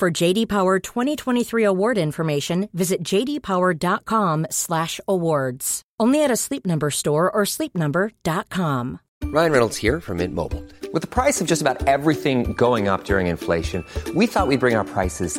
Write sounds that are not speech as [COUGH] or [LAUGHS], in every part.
For JD Power 2023 award information, visit jdpower.com/awards. Only at a Sleep Number store or sleepnumber.com. Ryan Reynolds here from Mint Mobile. With the price of just about everything going up during inflation, we thought we'd bring our prices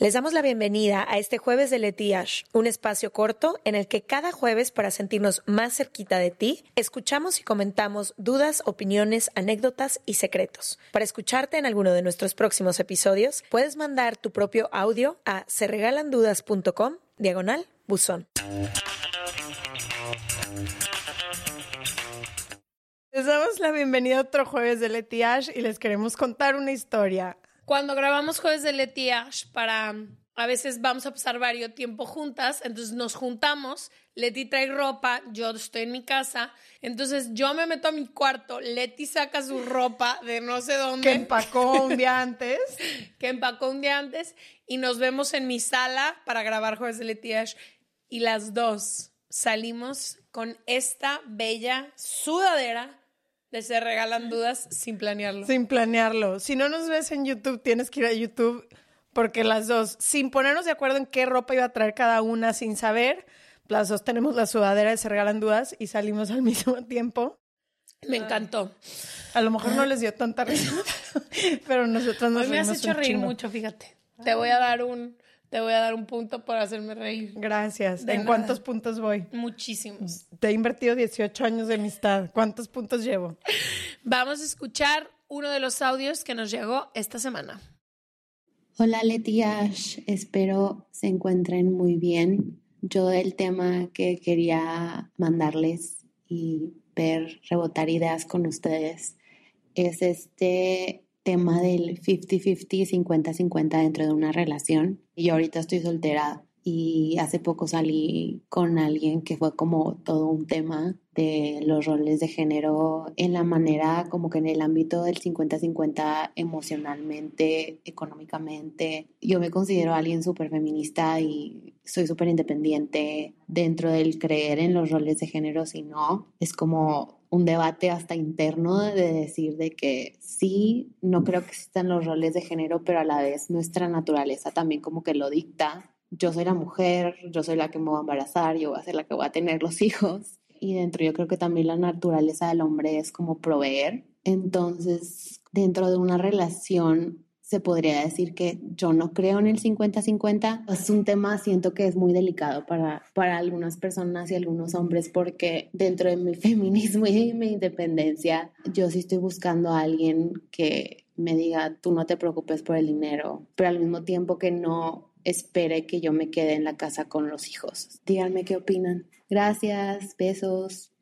Les damos la bienvenida a este jueves de Letiash, un espacio corto en el que cada jueves, para sentirnos más cerquita de ti, escuchamos y comentamos dudas, opiniones, anécdotas y secretos. Para escucharte en alguno de nuestros próximos episodios, puedes mandar tu propio audio a serregalandudas.com diagonal buzón. Les damos la bienvenida a otro jueves de Letiash y les queremos contar una historia. Cuando grabamos jueves de Letiash para a veces vamos a pasar varios tiempo juntas, entonces nos juntamos, Leti trae ropa, yo estoy en mi casa, entonces yo me meto a mi cuarto, Leti saca su ropa de no sé dónde. Que empacó un día [LAUGHS] antes. que empacó un día antes y nos vemos en mi sala para grabar jueves de Letiash y las dos salimos con esta bella sudadera de Se Regalan Dudas sin planearlo. Sin planearlo. Si no nos ves en YouTube, tienes que ir a YouTube porque las dos, sin ponernos de acuerdo en qué ropa iba a traer cada una, sin saber, las dos tenemos la sudadera de Se Regalan Dudas y salimos al [LAUGHS] mismo tiempo. Me encantó. A lo mejor no les dio tanta risa, [LAUGHS] pero nosotros nos Hoy me has hecho reír mucho, fíjate. Te voy a dar un, te voy a dar un punto por hacerme reír. Gracias. De ¿En nada. cuántos puntos voy? Muchísimos. Te he invertido 18 años de amistad. ¿Cuántos puntos llevo? [LAUGHS] Vamos a escuchar uno de los audios que nos llegó esta semana. Hola Leti Ash, espero se encuentren muy bien. Yo el tema que quería mandarles y ver, rebotar ideas con ustedes es este tema del 50-50, 50-50 dentro de una relación. Y yo ahorita estoy soltera y hace poco salí con alguien que fue como todo un tema de los roles de género en la manera como que en el ámbito del 50-50 emocionalmente, económicamente. Yo me considero alguien súper feminista y soy súper independiente dentro del creer en los roles de género, si no, es como un debate hasta interno de decir de que sí, no creo que existan los roles de género, pero a la vez nuestra naturaleza también como que lo dicta. Yo soy la mujer, yo soy la que me voy a embarazar, yo voy a ser la que voy a tener los hijos. Y dentro yo creo que también la naturaleza del hombre es como proveer. Entonces, dentro de una relación se podría decir que yo no creo en el 50-50. Es un tema, siento que es muy delicado para, para algunas personas y algunos hombres porque dentro de mi [LAUGHS] feminismo y mi independencia, yo sí estoy buscando a alguien que me diga, tú no te preocupes por el dinero, pero al mismo tiempo que no espere que yo me quede en la casa con los hijos. Díganme qué opinan. Gracias, besos.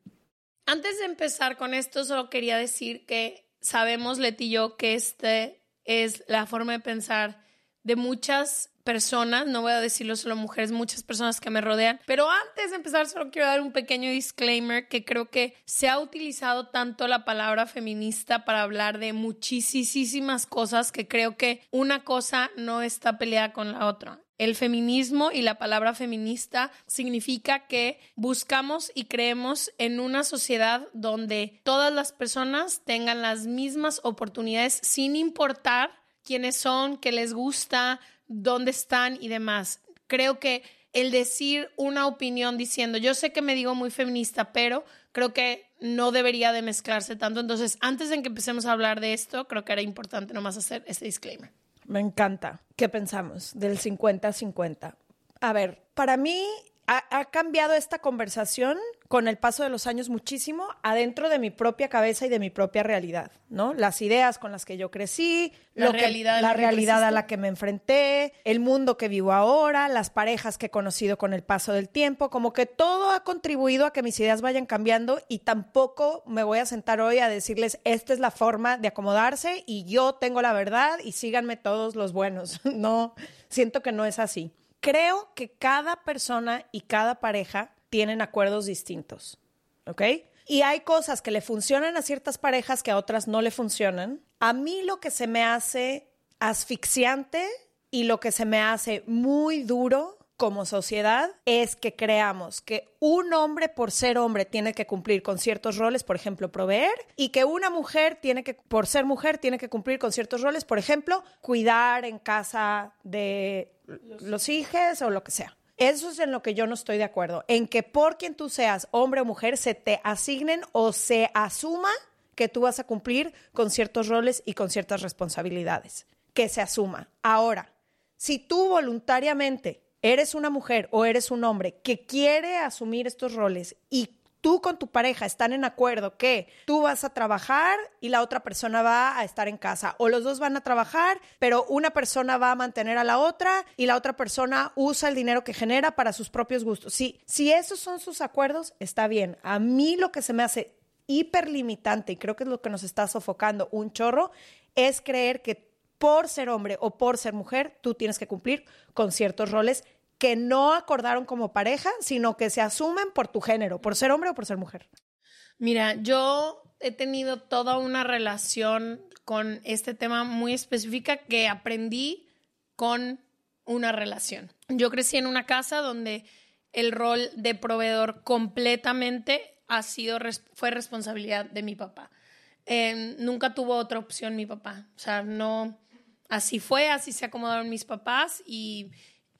Antes de empezar con esto, solo quería decir que sabemos, Leti y yo, que este es la forma de pensar de muchas personas, no voy a decirlo solo mujeres, muchas personas que me rodean, pero antes de empezar solo quiero dar un pequeño disclaimer que creo que se ha utilizado tanto la palabra feminista para hablar de muchísimas cosas que creo que una cosa no está peleada con la otra. El feminismo y la palabra feminista significa que buscamos y creemos en una sociedad donde todas las personas tengan las mismas oportunidades sin importar quiénes son, qué les gusta, dónde están y demás. Creo que el decir una opinión diciendo, yo sé que me digo muy feminista, pero creo que no debería de mezclarse tanto. Entonces, antes de que empecemos a hablar de esto, creo que era importante nomás hacer este disclaimer. Me encanta. ¿Qué pensamos del 50-50? A ver, para mí ha, cambiado esta conversación con el paso de los años muchísimo adentro de mi propia cabeza y de mi propia realidad, ¿no? Las ideas con las que yo crecí, la realidad, la realidad a la que me enfrenté, el mundo que vivo ahora, las parejas que he conocido con el paso del tiempo, como que todo ha contribuido a que mis ideas vayan cambiando y tampoco me voy a sentar hoy a decirles esta es la forma de acomodarse y yo tengo la verdad y síganme todos los buenos. [LAUGHS] No, siento que no es así creo que cada persona y cada pareja tienen acuerdos distintos, ¿ok? Y hay cosas que le funcionan a ciertas parejas que a otras no le funcionan. A mí lo que se me hace asfixiante y lo que se me hace muy duro como sociedad es que creamos que un hombre por ser hombre tiene que cumplir con ciertos roles, por ejemplo, proveer, y que una mujer tiene que, por ser mujer, tiene que cumplir con ciertos roles, por ejemplo, cuidar en casa de los, hijos o lo que sea. Eso es en lo que yo no estoy de acuerdo, en que por quien tú seas hombre o mujer se te asignen o se asuma que tú vas a cumplir con ciertos roles y con ciertas responsabilidades. Que se asuma. Ahora, si tú voluntariamente eres una mujer o eres un hombre que quiere asumir estos roles y tú con tu pareja están en acuerdo que tú vas a trabajar y la otra persona va a estar en casa, o los dos van a trabajar, pero una persona va a mantener a la otra y la otra persona usa el dinero que genera para sus propios gustos. Si, si esos son sus acuerdos, está bien. A mí lo que se me hace hiperlimitante, y creo que es lo que nos está sofocando un chorro, es creer que por ser hombre o por ser mujer, tú tienes que cumplir con ciertos roles que no acordaron como pareja, sino que se asumen por tu género, por ser hombre o por ser mujer. Mira, yo he tenido toda una relación con este tema muy específica que aprendí con una relación. Yo crecí en una casa donde el rol de proveedor completamente ha sido fue responsabilidad de mi papá. Eh, nunca tuvo otra opción mi papá. O sea, no, así fue, así se acomodaron mis papás y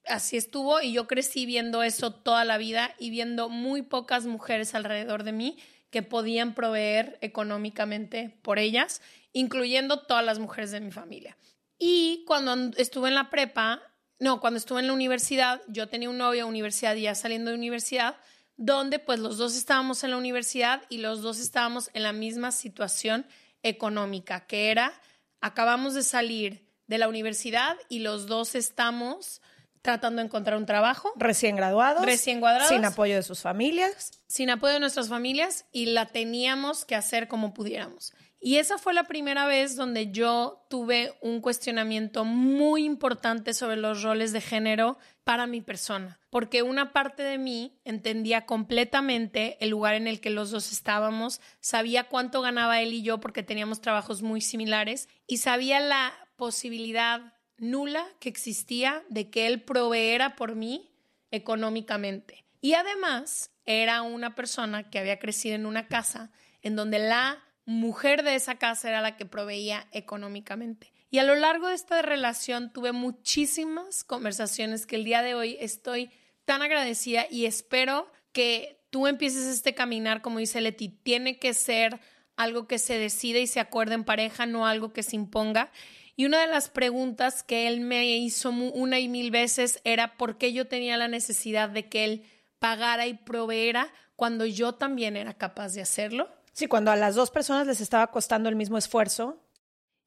así estuvo y yo crecí viendo eso toda la vida y viendo muy pocas mujeres alrededor de mí que podían proveer económicamente por ellas, incluyendo todas las mujeres de mi familia. Y cuando estuve en la prepa, no, cuando estuve en la universidad, yo tenía un novio en universidad y ya saliendo de universidad, donde pues los dos estábamos en la universidad y los dos estábamos en la misma situación económica, que era, acabamos de salir de la universidad y los dos estamos tratando de encontrar un trabajo. Recién graduados. Recién graduados. Sin apoyo de sus familias. Sin apoyo de nuestras familias y la teníamos que hacer como pudiéramos. Y esa fue la primera vez donde yo tuve un cuestionamiento muy importante sobre los roles de género para mi persona, porque una parte de mí entendía completamente el lugar en el que los dos estábamos, sabía cuánto ganaba él y yo porque teníamos trabajos muy similares y sabía la posibilidad nula que existía de que él proveera por mí económicamente. Y además era una persona que había crecido en una casa en donde la mujer de esa casa era la que proveía económicamente. Y a lo largo de esta relación tuve muchísimas conversaciones que el día de hoy estoy tan agradecida y espero que tú empieces este caminar, como dice Leti, tiene que ser algo que se decide y se acuerde en pareja, no algo que se imponga. Y una de las preguntas que él me hizo una y mil veces era por qué yo tenía la necesidad de que él pagara y proveera cuando yo también era capaz de hacerlo. Sí, cuando a las dos personas les estaba costando el mismo esfuerzo.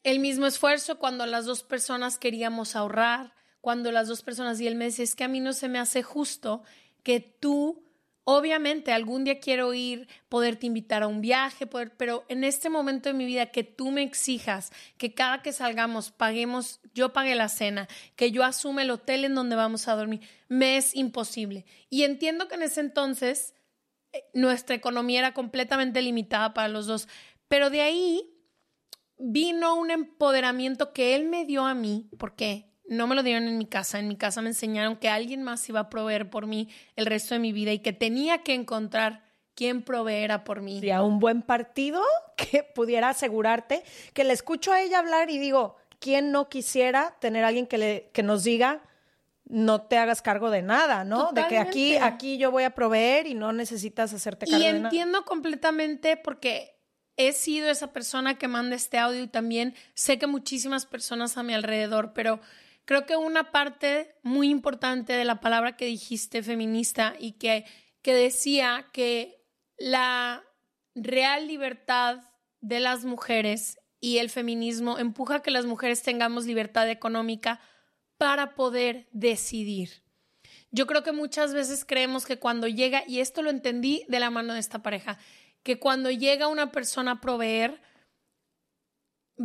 El mismo esfuerzo cuando las dos personas queríamos ahorrar, cuando las dos personas y él me dice, es que a mí no se me hace justo que tú Obviamente, algún día quiero ir, poderte invitar a un viaje, poder, pero en este momento de mi vida que tú me exijas que cada que salgamos paguemos, yo pague la cena, que yo asume el hotel en donde vamos a dormir, me es imposible. Y entiendo que en ese entonces eh, nuestra economía era completamente limitada para los dos, pero de ahí vino un empoderamiento que él me dio a mí, porque no me lo dieron en mi casa. En mi casa me enseñaron que alguien más iba a proveer por mí el resto de mi vida y que tenía que encontrar quién proveera por mí. Y a un buen partido [LAUGHS] que pudiera asegurarte que le escucho a ella hablar y digo, ¿quién no quisiera tener a alguien que, le, que nos diga, no te hagas cargo de nada, ¿no? De que aquí, aquí yo voy a proveer y no necesitas hacerte cargo de nada. Y entiendo completamente porque he sido esa persona que manda este audio y también sé que muchísimas personas a mi alrededor, pero Creo que una parte muy importante de la palabra que dijiste, feminista, y que, que decía que la real libertad de las mujeres y el feminismo empuja a que las mujeres tengamos libertad económica para poder decidir. Yo creo que muchas veces creemos que cuando llega, y esto lo entendí de la mano de esta pareja, que cuando llega una persona a proveer,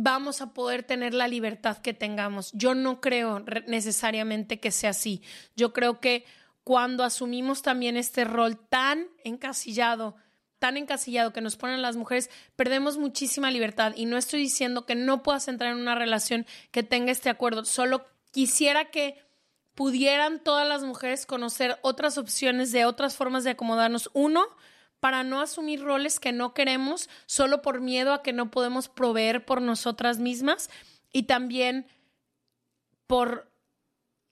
vamos a poder tener la libertad que tengamos. Yo no creo necesariamente que sea así. Yo creo que cuando asumimos también este rol tan encasillado, tan encasillado que nos ponen las mujeres, perdemos muchísima libertad. Y no estoy diciendo que no puedas entrar en una relación que tenga este acuerdo, solo quisiera que pudieran todas las mujeres conocer otras opciones de otras formas de acomodarnos. Uno, para no asumir roles que no queremos solo por miedo a que no podemos proveer por nosotras mismas y también por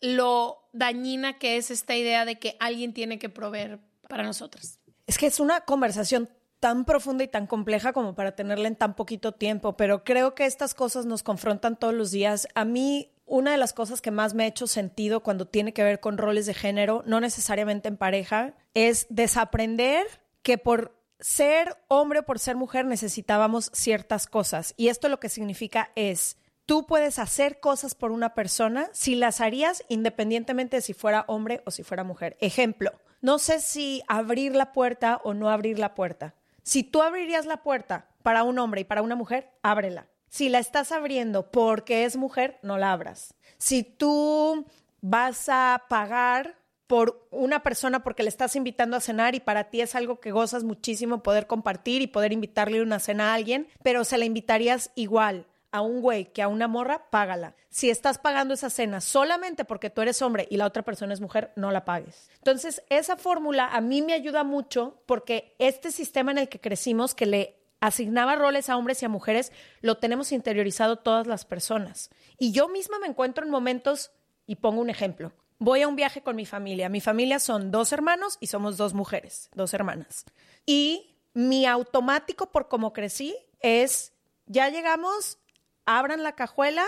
lo dañina que es esta idea de que alguien tiene que proveer para nosotras. Es que es una conversación tan profunda y tan compleja como para tenerla en tan poquito tiempo, pero creo que estas cosas nos confrontan todos los días. A mí, una de las cosas que más me ha hecho sentido cuando tiene que ver con roles de género, no necesariamente en pareja, es desaprender que por ser hombre o por ser mujer necesitábamos ciertas cosas. Y esto lo que significa es, tú puedes hacer cosas por una persona si las harías independientemente de si fuera hombre o si fuera mujer. Ejemplo, no sé si abrir la puerta o no abrir la puerta. Si tú abrirías la puerta para un hombre y para una mujer, ábrela. Si la estás abriendo porque es mujer, no la abras. Si tú vas a pagar por una persona porque le estás invitando a cenar y para ti es algo que gozas muchísimo poder compartir y poder invitarle una cena a alguien, pero se la invitarías igual a un güey que a una morra, págala. Si estás pagando esa cena solamente porque tú eres hombre y la otra persona es mujer, no la pagues. Entonces, esa fórmula a mí me ayuda mucho porque este sistema en el que crecimos, que le asignaba roles a hombres y a mujeres, lo tenemos interiorizado todas las personas. Y yo misma me encuentro en momentos, y pongo un ejemplo, voy a un viaje con mi familia. Mi familia son dos hermanos y somos dos mujeres, dos hermanas. Y mi automático por cómo crecí es, ya llegamos, abran la cajuela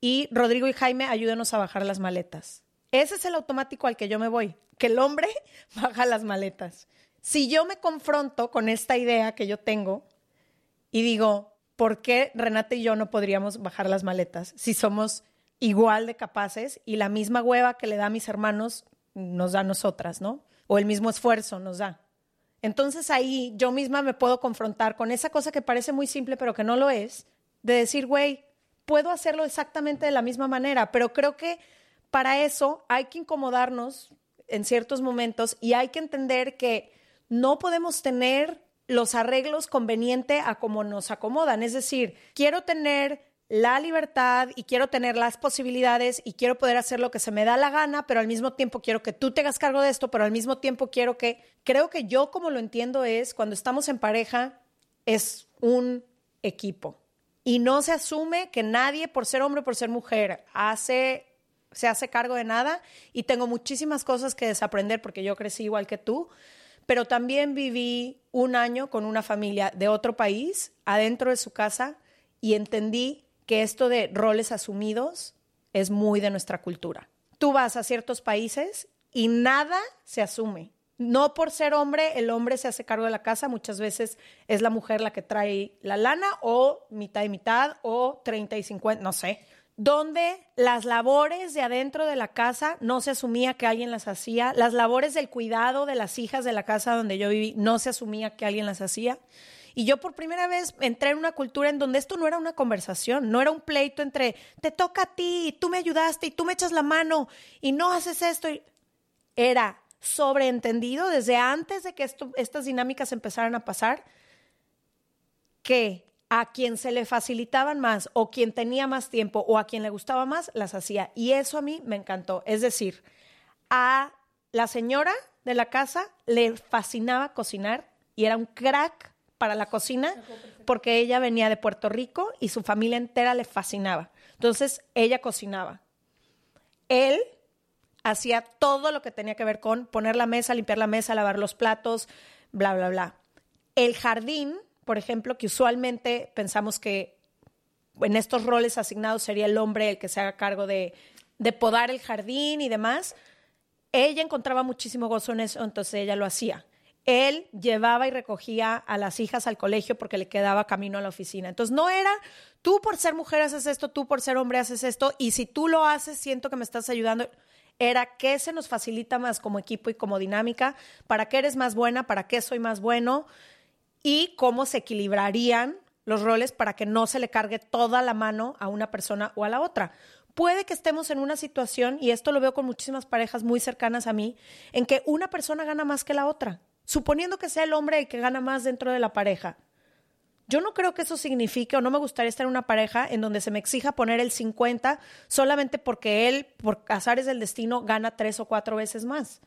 y Rodrigo y Jaime ayúdenos a bajar las maletas. Ese es el automático al que yo me voy, que el hombre [LAUGHS] baja las maletas. Si yo me confronto con esta idea que yo tengo y digo, ¿por qué Renate y yo no podríamos bajar las maletas si somos igual de capaces y la misma hueva que le da a mis hermanos nos da a nosotras, ¿no? O el mismo esfuerzo nos da. Entonces ahí yo misma me puedo confrontar con esa cosa que parece muy simple pero que no lo es, de decir, güey, puedo hacerlo exactamente de la misma manera, pero creo que para eso hay que incomodarnos en ciertos momentos y hay que entender que no podemos tener los arreglos convenientes a como nos acomodan. Es decir, quiero tener la libertad y quiero tener las posibilidades y quiero poder hacer lo que se me da la gana, pero al mismo tiempo quiero que tú te hagas cargo de esto, pero al mismo tiempo quiero que, creo que yo como lo entiendo es, cuando estamos en pareja, es un equipo. Y no se asume que nadie, por ser hombre o por ser mujer, hace, se hace cargo de nada. Y tengo muchísimas cosas que desaprender porque yo crecí igual que tú, pero también viví un año con una familia de otro país, adentro de su casa, y entendí que esto de roles asumidos es muy de nuestra cultura. Tú vas a ciertos países y nada se asume. No por ser hombre, el hombre se hace cargo de la casa, muchas veces es la mujer la que trae la lana o mitad y mitad o 30 y 50, no sé. Donde las labores de adentro de la casa no se asumía que alguien las hacía, las labores del cuidado de las hijas de la casa donde yo viví no se asumía que alguien las hacía. Y yo por primera vez entré en una cultura en donde esto no era una conversación, no era un pleito entre te toca a ti, y tú me ayudaste y tú me echas la mano y no haces esto. Era sobreentendido desde antes de que estas dinámicas empezaran a pasar que a quien se le facilitaban más o quien tenía más tiempo o a quien le gustaba más, las hacía. Y eso a mí me encantó. Es decir, a la señora de la casa le fascinaba cocinar y era un crack para la cocina porque ella venía de Puerto Rico y su familia entera le fascinaba. Entonces, ella cocinaba. Él hacía todo lo que tenía que ver con poner la mesa, limpiar la mesa, lavar los platos, bla, bla, bla. El jardín, por ejemplo, que usualmente pensamos que en estos roles asignados sería el hombre el que se haga cargo de, de podar el jardín y demás. Ella encontraba muchísimo gozo en eso, entonces ella lo hacía. Él llevaba y recogía a las hijas al colegio porque le quedaba camino a la oficina. Entonces no era tú por ser mujer haces esto, tú por ser hombre haces esto, y si tú lo haces, siento que me estás ayudando. Era qué se nos facilita más como equipo y como dinámica, para qué eres más buena, para qué soy más bueno, y cómo se equilibrarían los roles para que no se le cargue toda la mano a una persona o a la otra. Puede que estemos en una situación, y esto lo veo con muchísimas parejas muy cercanas a mí, en que una persona gana más que la otra, suponiendo que sea el hombre el que gana más dentro de la pareja. Yo no creo que eso signifique o no me gustaría estar en una pareja en donde se me exija poner el 50 solamente porque él, por azares del destino, gana tres o cuatro veces más.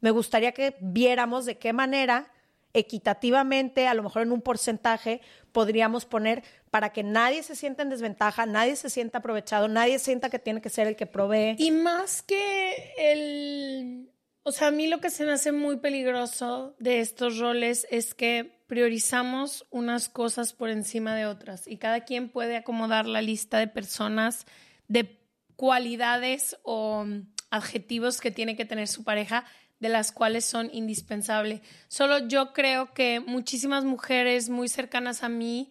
Me gustaría que viéramos de qué manera equitativamente, a lo mejor en un porcentaje, podríamos poner para que nadie se sienta en desventaja, nadie se sienta aprovechado, nadie sienta que tiene que ser el que provee. Y más que el... O sea, a mí lo que se me hace muy peligroso de estos roles es que priorizamos unas cosas por encima de otras y cada quien puede acomodar la lista de personas, de cualidades o adjetivos que tiene que tener su pareja de las cuales son indispensables. Solo yo creo que muchísimas mujeres muy cercanas a mí,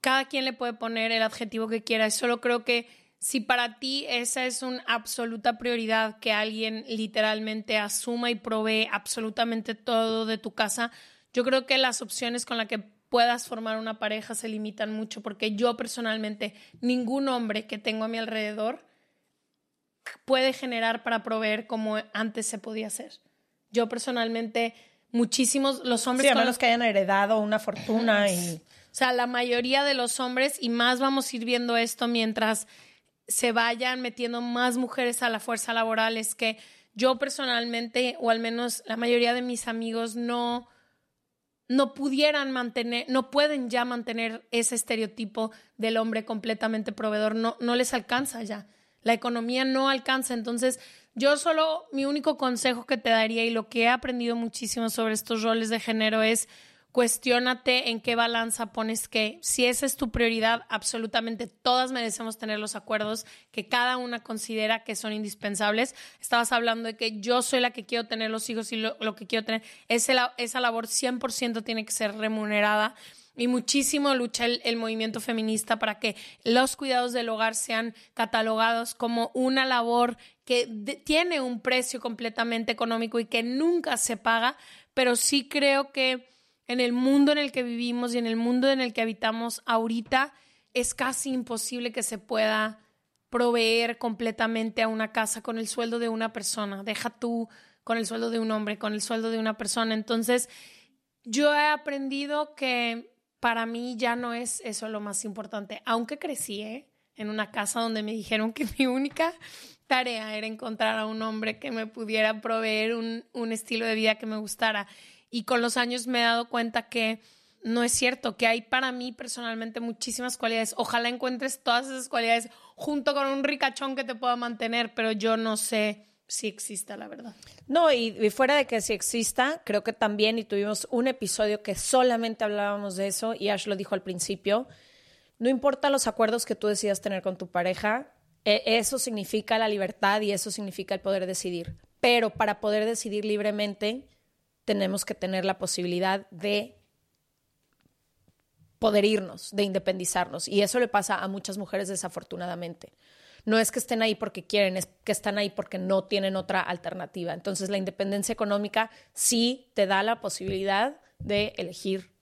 cada quien le puede poner el adjetivo que quiera. Solo creo que si para ti esa es una absoluta prioridad, que alguien literalmente asuma y provee absolutamente todo de tu casa, yo creo que las opciones con las que puedas formar una pareja se limitan mucho, porque yo personalmente, ningún hombre que tengo a mi alrededor, puede generar para proveer como antes se podía hacer. Yo personalmente, muchísimos, los hombres... Sí, a menos que hayan heredado una fortuna y... O sea, la mayoría de los hombres, y más vamos a ir viendo esto mientras se vayan metiendo más mujeres a la fuerza laboral, es que yo personalmente, o al menos la mayoría de mis amigos, no, no pudieran mantener, no pueden ya mantener ese estereotipo del hombre completamente proveedor, no, no les alcanza ya la economía no alcanza. Entonces, yo solo, mi único consejo que te daría y lo que he aprendido muchísimo sobre estos roles de género es cuestiónate en qué balanza pones que si esa es tu prioridad, absolutamente todas merecemos tener los acuerdos que cada una considera que son indispensables. Estabas hablando de que yo soy la que quiero tener los hijos y lo, que quiero tener, esa, esa labor 100% tiene que ser remunerada y muchísimo lucha el, movimiento feminista para que los cuidados del hogar sean catalogados como una labor que tiene un precio completamente económico y que nunca se paga, pero sí creo que en el mundo en el que vivimos y en el mundo en el que habitamos ahorita es casi imposible que se pueda proveer completamente a una casa con el sueldo de una persona. Deja tú con el sueldo de un hombre, con el sueldo de una persona. Entonces, yo he aprendido que para mí ya no es eso lo más importante. Aunque crecí ¿eh? en una casa donde me dijeron que mi única tarea era encontrar a un hombre que me pudiera proveer un, un estilo de vida que me gustara. Y con los años me he dado cuenta que no es cierto, que hay para mí personalmente muchísimas cualidades. Ojalá encuentres todas esas cualidades junto con un ricachón que te pueda mantener, pero yo no sé si exista, la verdad. No, y, fuera de que si exista, creo que también, y tuvimos un episodio que solamente hablábamos de eso, y Ash lo dijo al principio, no importa los acuerdos que tú decidas tener con tu pareja, e, eso significa la libertad y eso significa el poder decidir. Pero para poder decidir libremente, tenemos que tener la posibilidad de poder irnos, de independizarnos. Y eso le pasa a muchas mujeres desafortunadamente no es que estén ahí porque quieren, es que están ahí porque no tienen otra alternativa. Entonces la independencia económica sí te da la posibilidad de elegir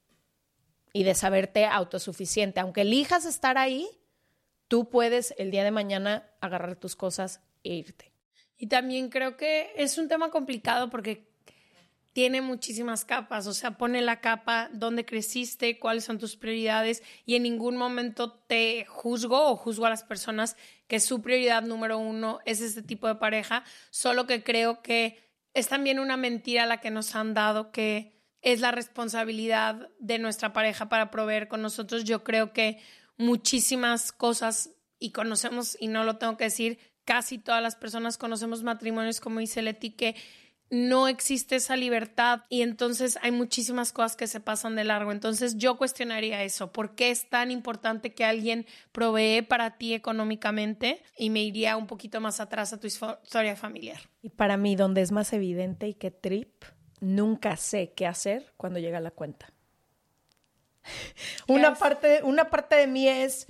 y de saberte autosuficiente. Aunque elijas estar ahí, tú puedes el día de mañana agarrar tus cosas e irte. Y también creo que es un tema complicado porque tiene muchísimas capas, o sea, pone la capa donde creciste, cuáles son tus prioridades y en ningún momento te juzgo o juzgo a las personas que su prioridad número uno es este tipo de pareja, solo que creo que es también una mentira la que nos han dado que es la responsabilidad de nuestra pareja para proveer con nosotros. Yo creo que muchísimas cosas y conocemos, y no lo tengo que decir, casi todas las personas conocemos matrimonios como dice Leti, que no existe esa libertad y entonces hay muchísimas cosas que se pasan de largo. Entonces yo cuestionaría eso. ¿Por qué es tan importante que alguien provee para ti económicamente? Y me iría un poquito más atrás a tu historia familiar. Y para mí, donde es más evidente y que trip, nunca sé qué hacer cuando llega la cuenta. Una parte, una parte de mí es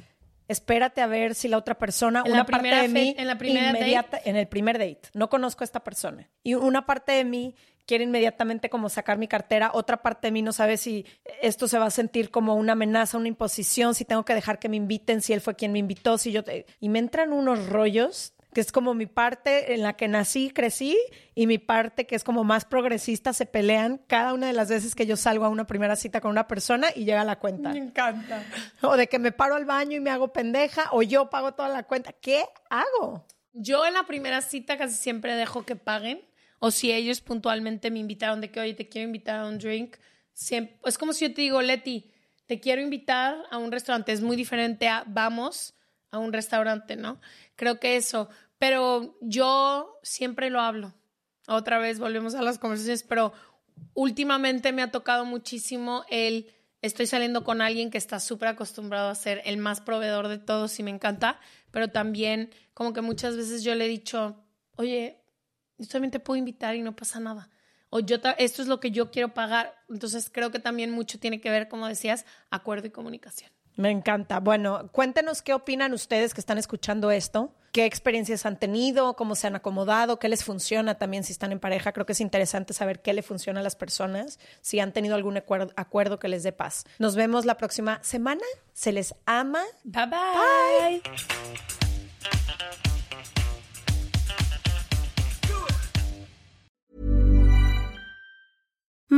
espérate a ver si la otra persona, en una parte de mí, en la primera date? en el primer date, no conozco a esta persona. Y una parte de mí quiere inmediatamente como sacar mi cartera, otra parte de mí no sabe si esto se va a sentir como una amenaza, una imposición, si tengo que dejar que me inviten, si él fue quien me invitó, si yo... Y me entran unos rollos que es como mi parte en la que nací, crecí, y mi parte que es como más progresista, se pelean cada una de las veces que yo salgo a una primera cita con una persona y llega la cuenta. Me encanta. O de que me paro al baño y me hago pendeja, o yo pago toda la cuenta. ¿Qué hago? Yo en la primera cita casi siempre dejo que paguen, o si ellos puntualmente me invitaron de que, oye, te quiero invitar a un drink, siempre, es como si yo te digo, Leti, te quiero invitar a un restaurante, es muy diferente a vamos a un restaurante, ¿no? Creo que eso, pero yo siempre lo hablo. Otra vez volvemos a las conversaciones, pero últimamente me ha tocado muchísimo el estoy saliendo con alguien que está súper acostumbrado a ser el más proveedor de todos y me encanta, pero también como que muchas veces yo le he dicho, oye, yo también te puedo invitar y no pasa nada. O yo, esto es lo que yo quiero pagar. Entonces creo que también mucho tiene que ver, como decías, acuerdo y comunicación. Me encanta. Bueno, cuéntenos qué opinan ustedes que están escuchando esto, qué experiencias han tenido, cómo se han acomodado, qué les funciona también si están en pareja. Creo que es interesante saber qué le funciona a las personas, si han tenido algún acuerdo, que les dé paz. Nos vemos la próxima semana. Se les ama. bye. bye.